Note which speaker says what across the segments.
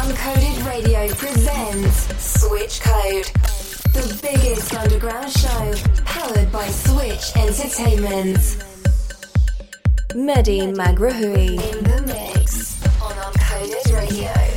Speaker 1: Uncoded Radio presents Switch Code, the biggest underground show powered by Switch Entertainment. Mehdi Maghraoui in the mix on Uncoded Radio.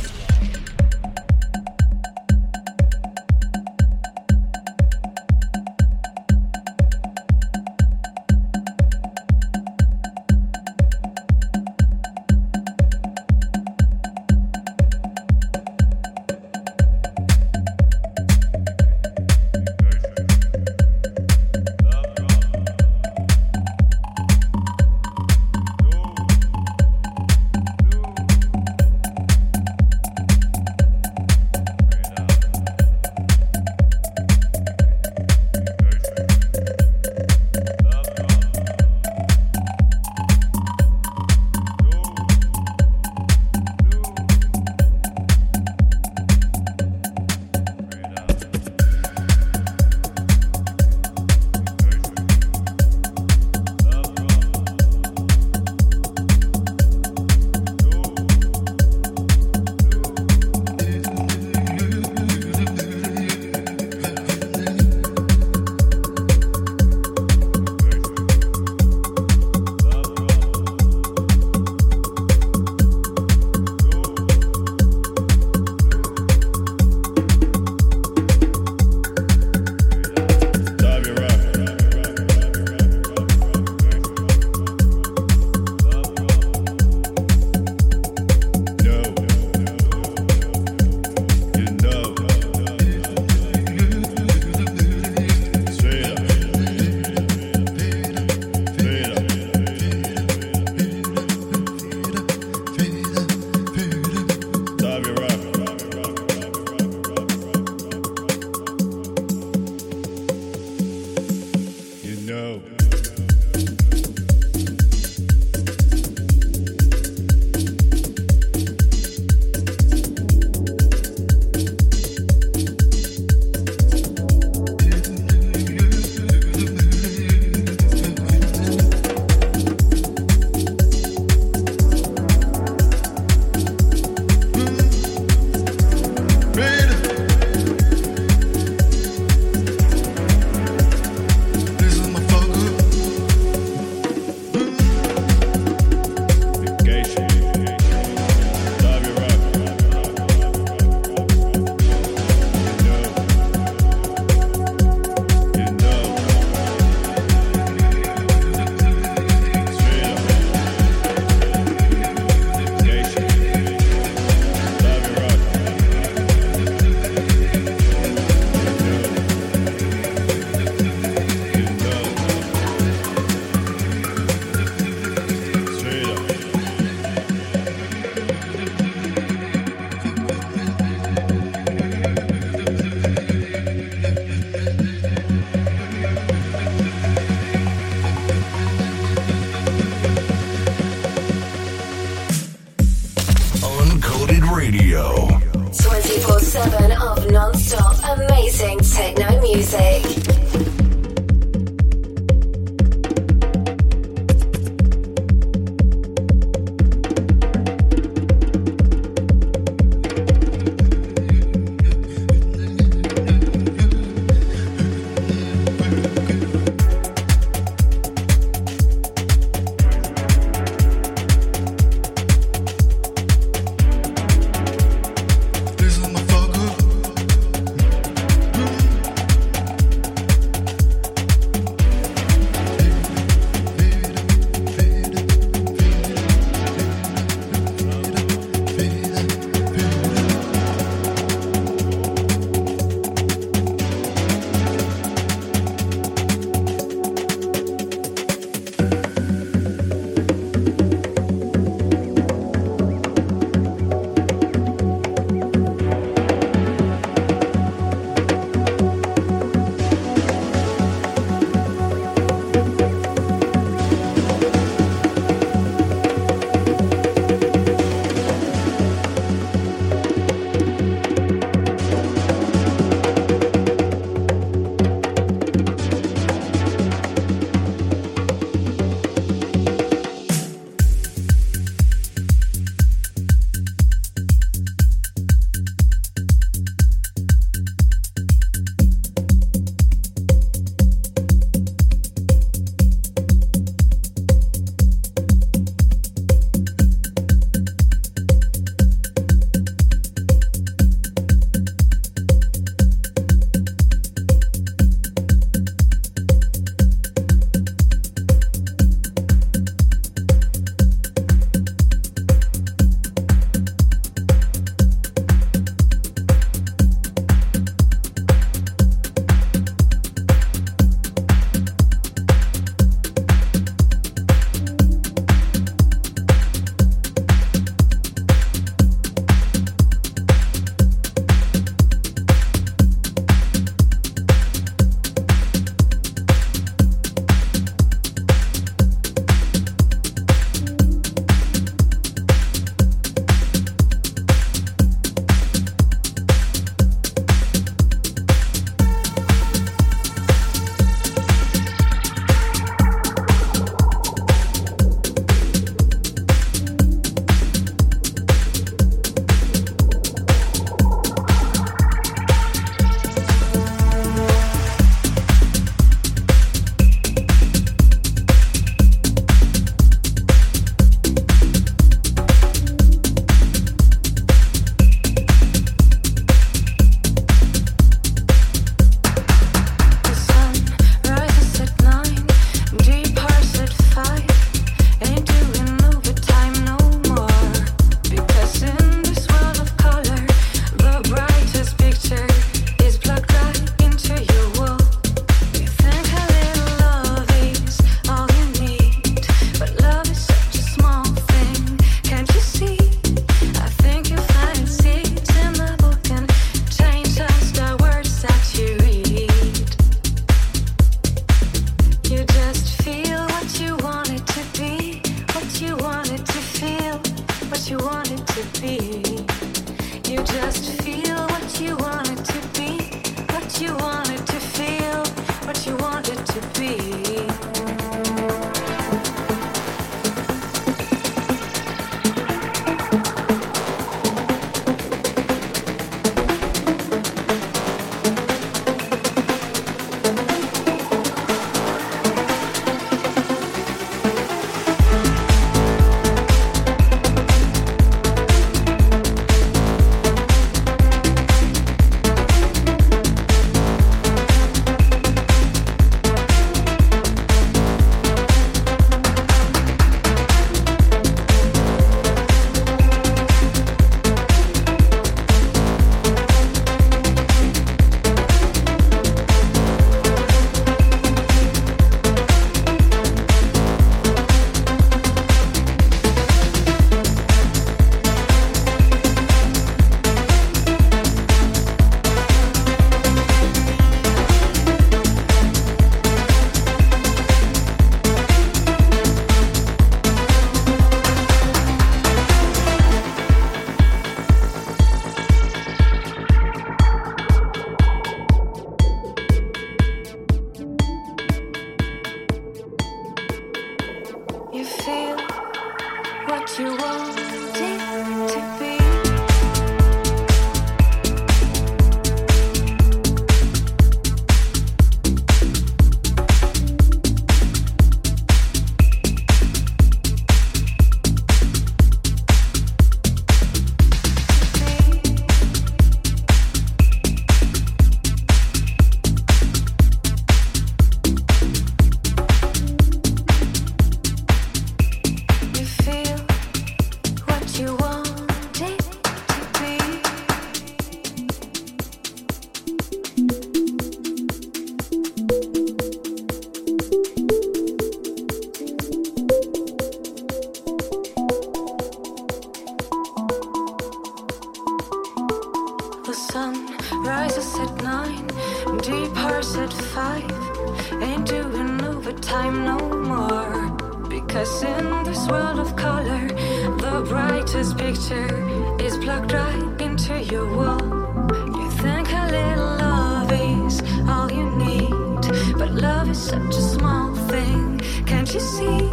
Speaker 2: such a small thing. Can't you see?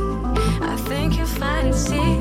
Speaker 2: I think you're fancy. sick.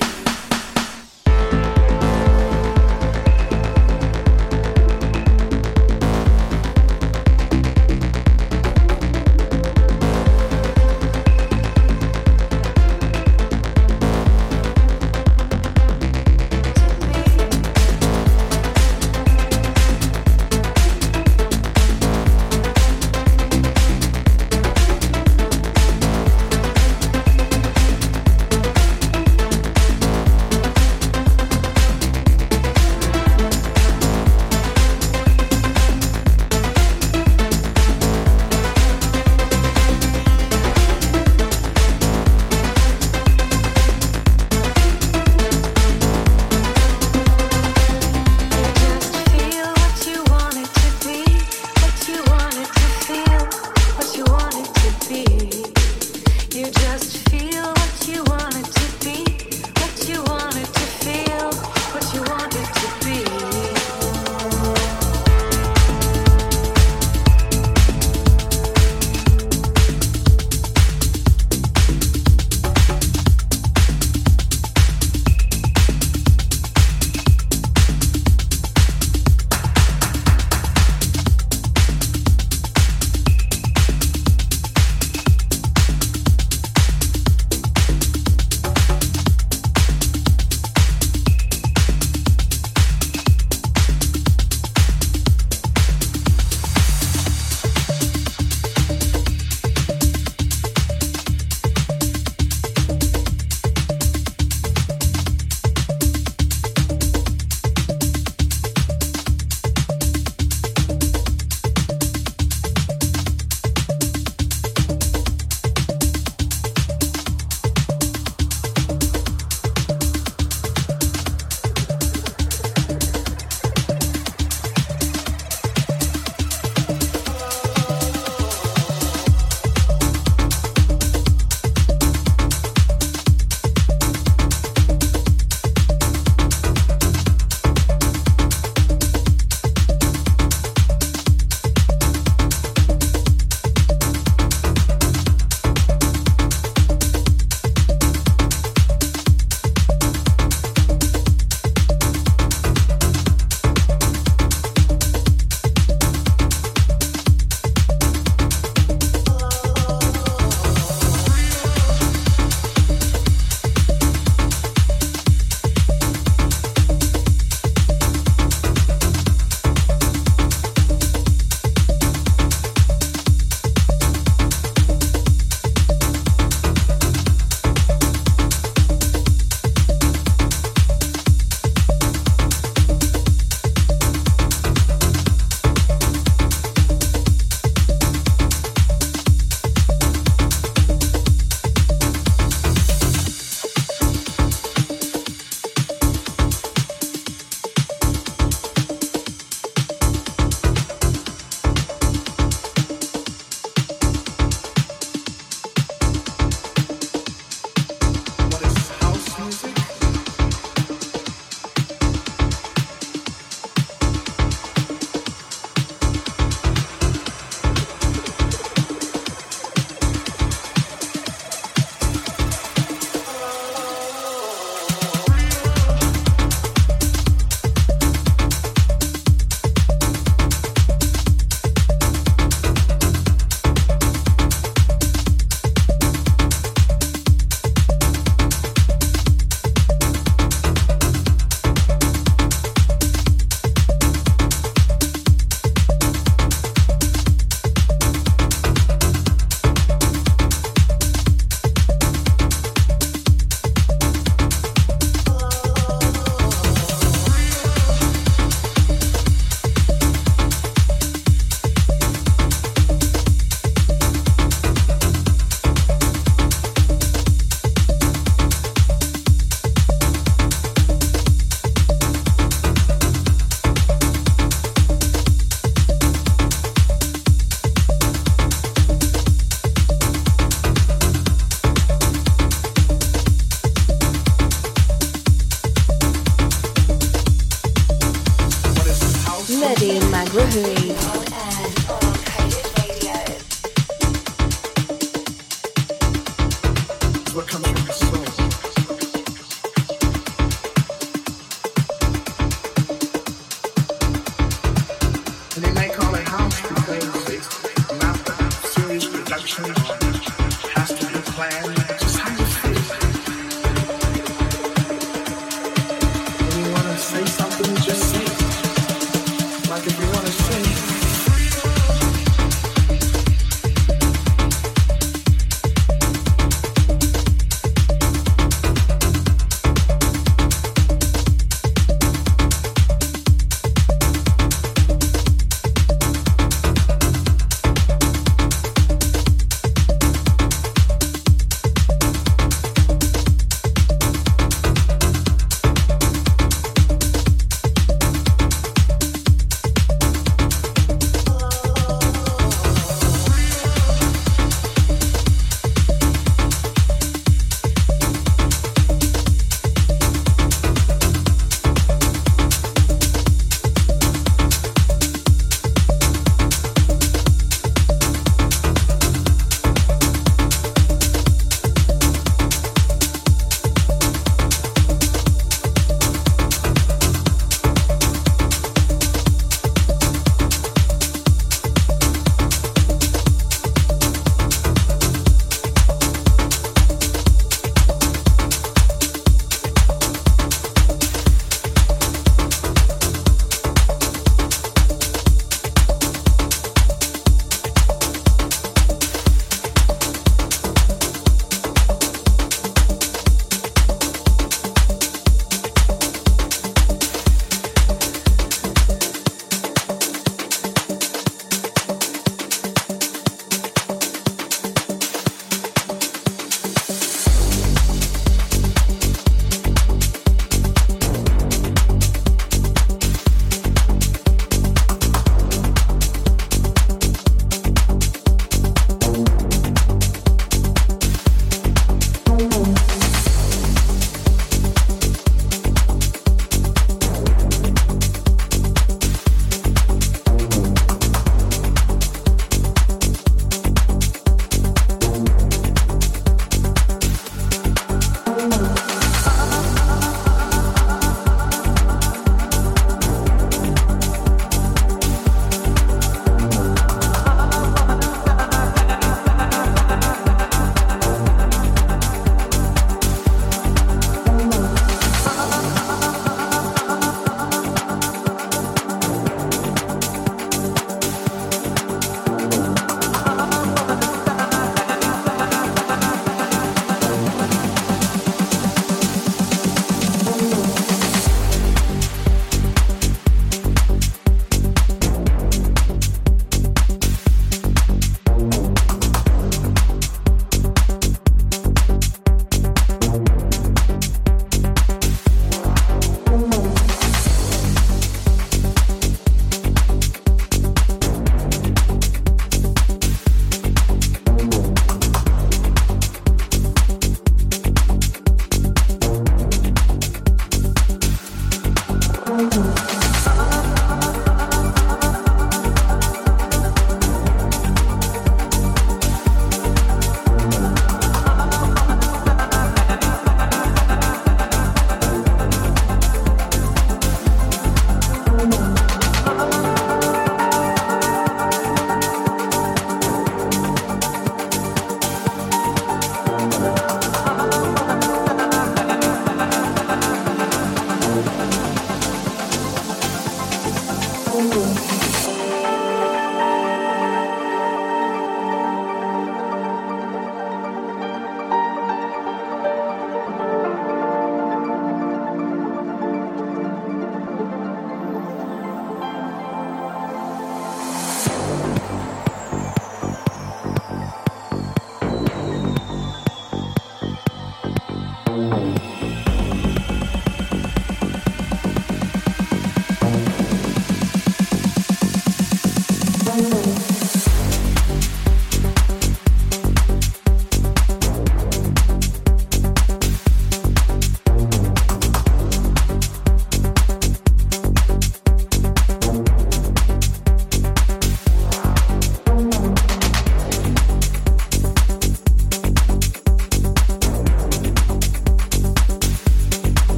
Speaker 2: Like if you want to sing.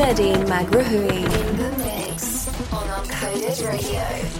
Speaker 3: Mehdi Maghraoui in the mix on Uncoded Radio.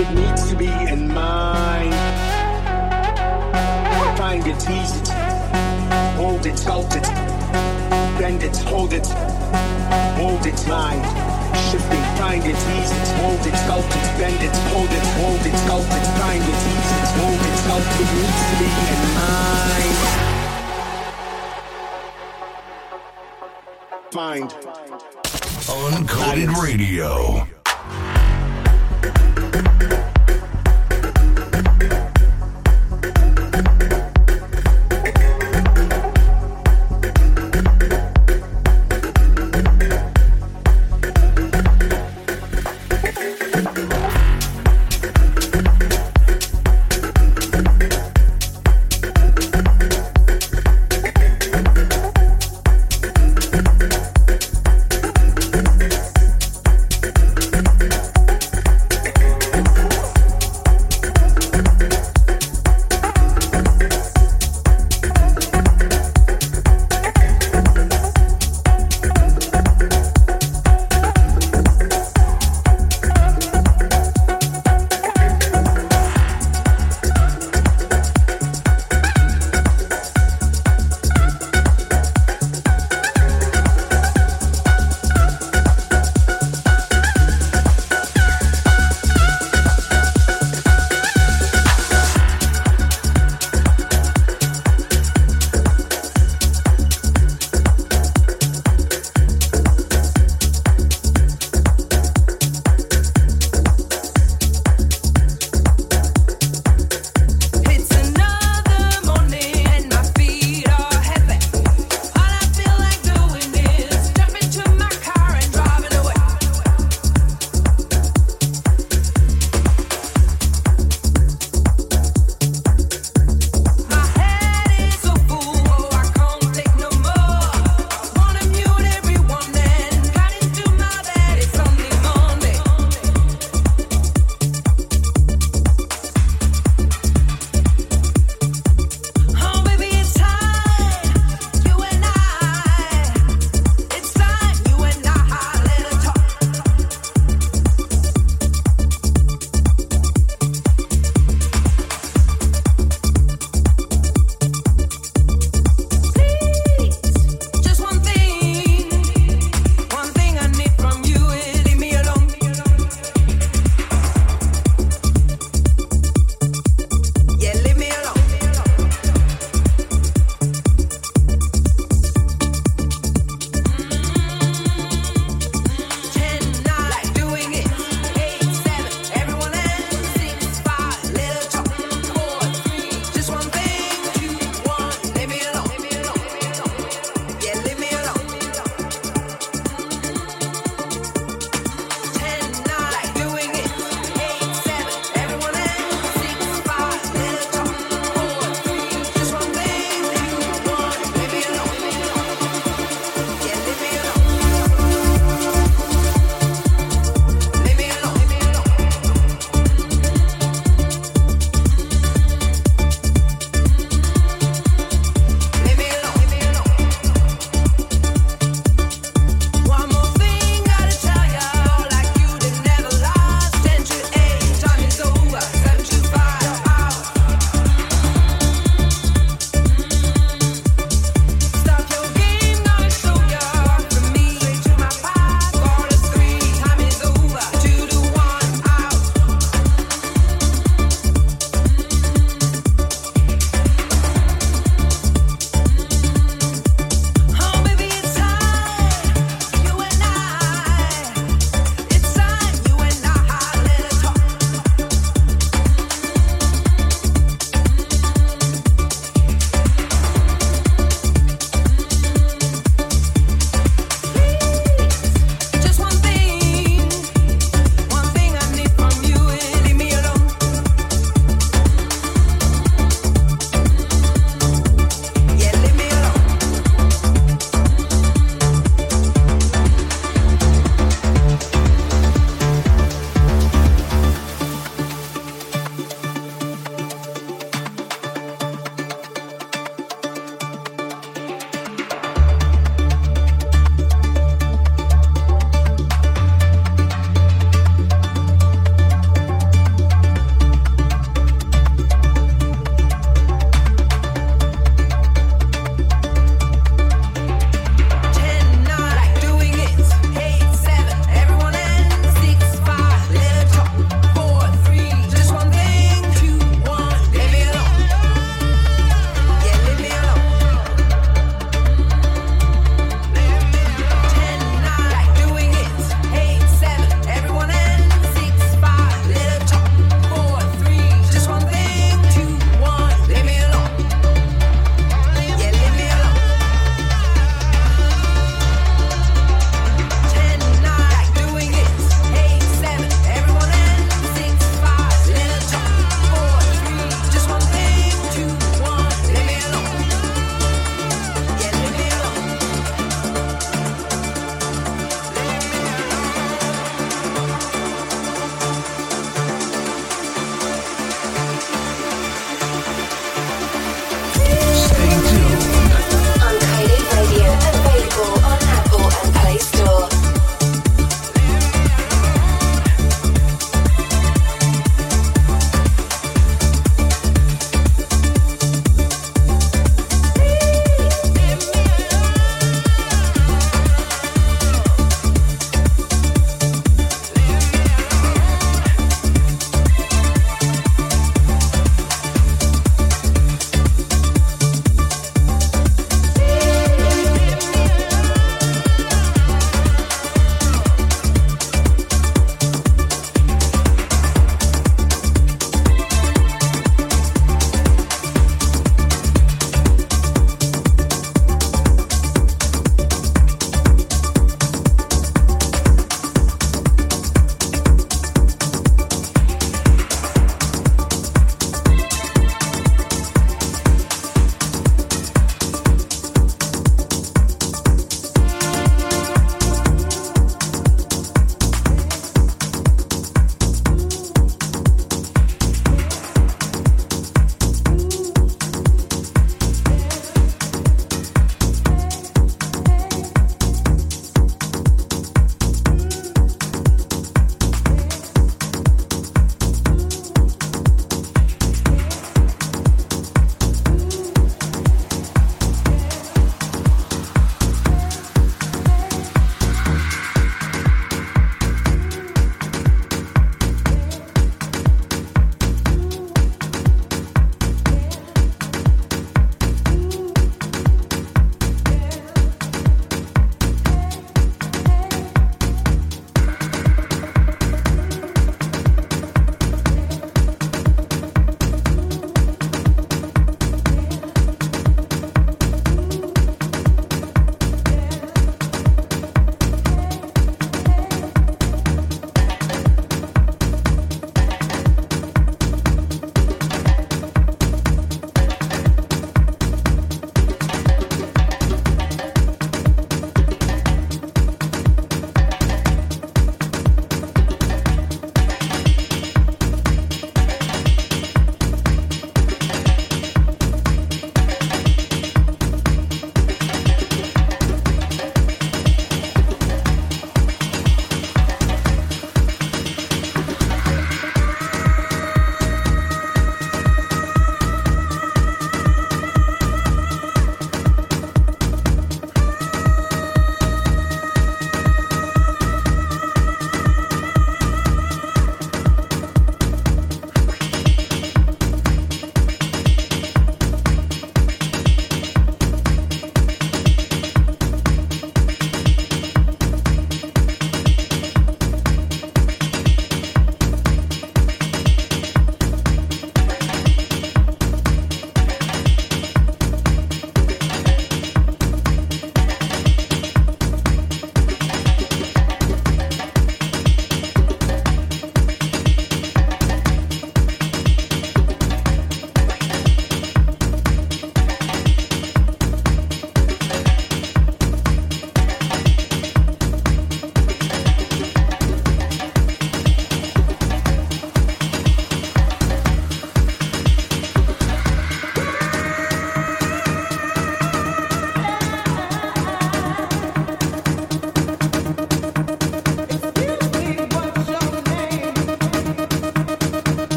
Speaker 3: It needs to be in mind. Find it, tease it. Hold it, felt it. Bend it, hold it. Hold it, mind. Shifting, find it, tease it. Hold it, felt it. Bend it, hold it. Hold it, felt it. Find it, tease it. Hold it, it. It needs to be in mind. Find.
Speaker 4: Uncoded Radio.